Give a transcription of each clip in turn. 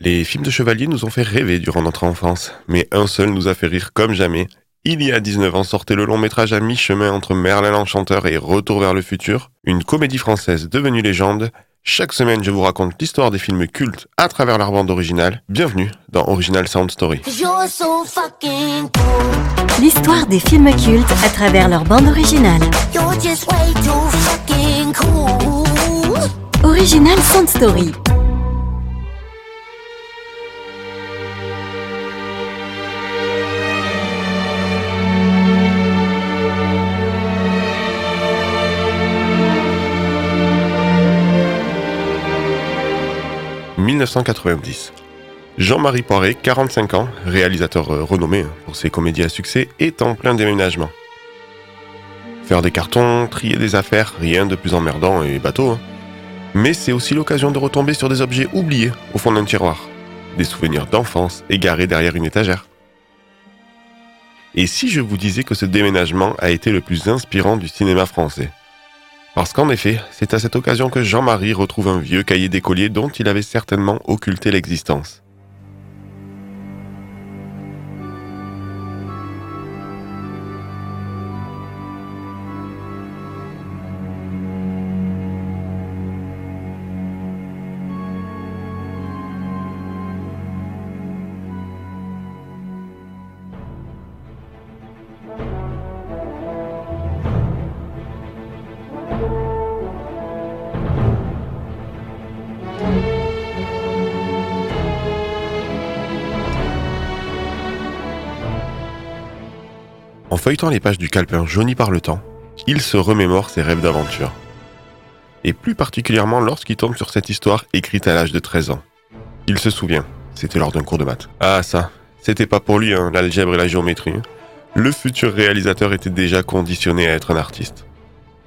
Les films de chevaliers nous ont fait rêver durant notre enfance, mais un seul nous a fait rire comme jamais. Il y a 19 ans sortait le long métrage à mi-chemin entre Merlin l'Enchanteur et Retour vers le futur, une comédie française devenue légende. Chaque semaine, je vous raconte l'histoire des films cultes à travers leur bande originale. Bienvenue dans Original Sound Story. L'histoire des films cultes à travers leur bande originale. Original Sound Story. 1990. Jean-Marie Poiré, 45 ans, réalisateur euh, renommé hein, pour ses comédies à succès, est en plein déménagement. Faire des cartons, trier des affaires, rien de plus emmerdant et bateau. Hein. Mais c'est aussi l'occasion de retomber sur des objets oubliés au fond d'un tiroir. Des souvenirs d'enfance égarés derrière une étagère. Et si je vous disais que ce déménagement a été le plus inspirant du cinéma français? Parce qu'en effet, c'est à cette occasion que Jean-Marie retrouve un vieux cahier d'écolier dont il avait certainement occulté l'existence. En feuilletant les pages du calepin jauni par le temps, il se remémore ses rêves d'aventure. Et plus particulièrement lorsqu'il tombe sur cette histoire écrite à l'âge de 13 ans. Il se souvient, c'était lors d'un cours de maths. Ah ça, c'était pas pour lui, hein, l'algèbre et la géométrie. Hein. Le futur réalisateur était déjà conditionné à être un artiste.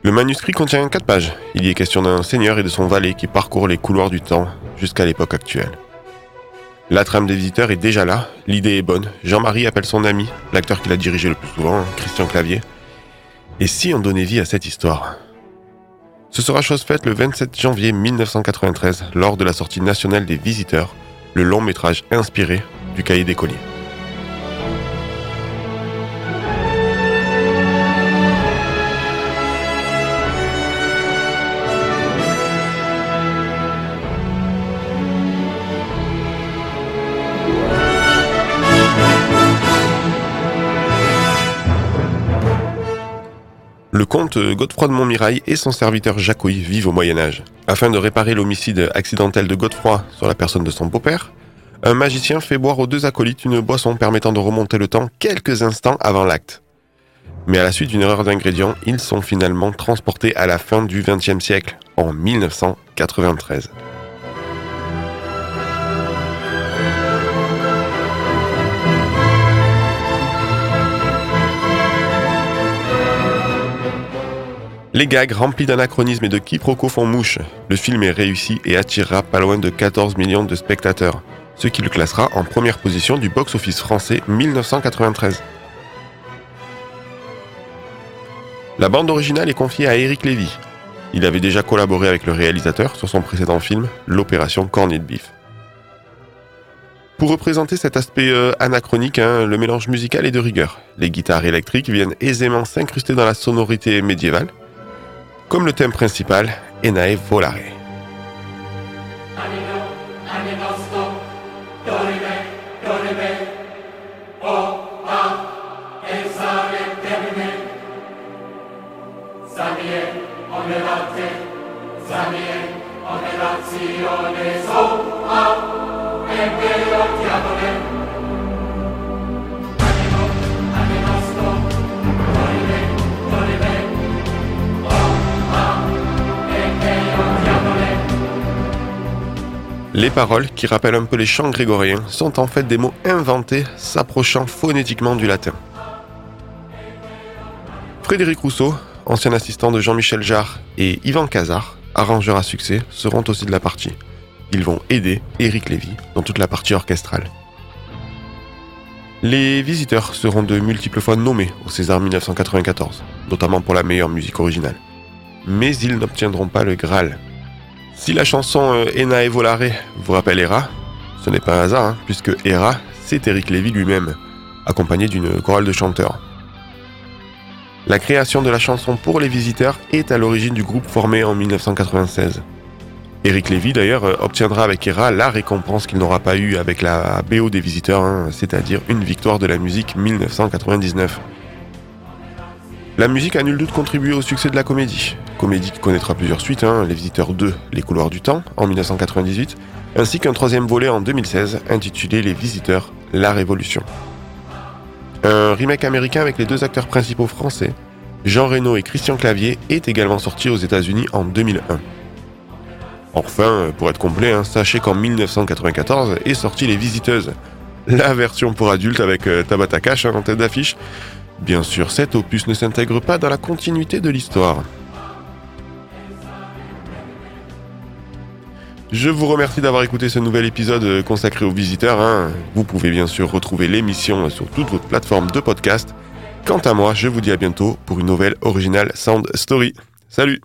Le manuscrit contient 4 pages. Il y est question d'un seigneur et de son valet qui parcourent les couloirs du temps jusqu'à l'époque actuelle. La trame des visiteurs est déjà là, l'idée est bonne. Jean-Marie appelle son ami, l'acteur qu'il a dirigé le plus souvent, Christian Clavier. Et si on donnait vie à cette histoire? Ce sera chose faite le 27 janvier 1993, lors de la sortie nationale des visiteurs, le long métrage inspiré du cahier d'écolier. Le comte Godefroy de Montmirail et son serviteur Jacouille vivent au Moyen Âge. Afin de réparer l'homicide accidentel de Godefroy sur la personne de son beau-père, un magicien fait boire aux deux acolytes une boisson permettant de remonter le temps quelques instants avant l'acte. Mais à la suite d'une erreur d'ingrédients, ils sont finalement transportés à la fin du XXe siècle, en 1993. Les gags remplis d'anachronismes et de quiproquos font mouche. Le film est réussi et attirera pas loin de 14 millions de spectateurs, ce qui le classera en première position du box-office français 1993. La bande originale est confiée à Eric Lévy. Il avait déjà collaboré avec le réalisateur sur son précédent film, L'opération Cornet de Bif. Pour représenter cet aspect euh, anachronique, hein, le mélange musical est de rigueur. Les guitares électriques viennent aisément s'incruster dans la sonorité médiévale, comme le thème principal, Enae Volare. Les paroles, qui rappellent un peu les chants grégoriens, sont en fait des mots inventés s'approchant phonétiquement du latin. Frédéric Rousseau, ancien assistant de Jean-Michel Jarre, et Yvan Cazard, arrangeur à succès, seront aussi de la partie. Ils vont aider Éric Lévy dans toute la partie orchestrale. Les visiteurs seront de multiples fois nommés au César 1994, notamment pour la meilleure musique originale. Mais ils n'obtiendront pas le Graal, si la chanson euh, Ena Volare vous rappelle Hera, Ce n'est pas un hasard, hein, puisque Hera, c'est Eric Lévy lui-même, accompagné d'une chorale de chanteurs. La création de la chanson pour les visiteurs est à l'origine du groupe formé en 1996. Eric Lévy d'ailleurs obtiendra avec Hera la récompense qu'il n'aura pas eue avec la BO des visiteurs, hein, c'est-à-dire une victoire de la musique 1999. La musique a nul doute contribué au succès de la comédie. Comédie qui connaîtra plusieurs suites, hein, Les Visiteurs 2, Les Couloirs du Temps, en 1998, ainsi qu'un troisième volet en 2016 intitulé Les Visiteurs, la Révolution. Un remake américain avec les deux acteurs principaux français, Jean Reno et Christian Clavier, est également sorti aux États-Unis en 2001. Enfin, pour être complet, hein, sachez qu'en 1994 est sorti Les Visiteuses, la version pour adultes avec euh, Tabata Cash hein, en tête d'affiche, Bien sûr, cet opus ne s'intègre pas dans la continuité de l'histoire. Je vous remercie d'avoir écouté ce nouvel épisode consacré aux visiteurs. Hein. Vous pouvez bien sûr retrouver l'émission sur toutes vos plateformes de podcast. Quant à moi, je vous dis à bientôt pour une nouvelle originale Sound Story. Salut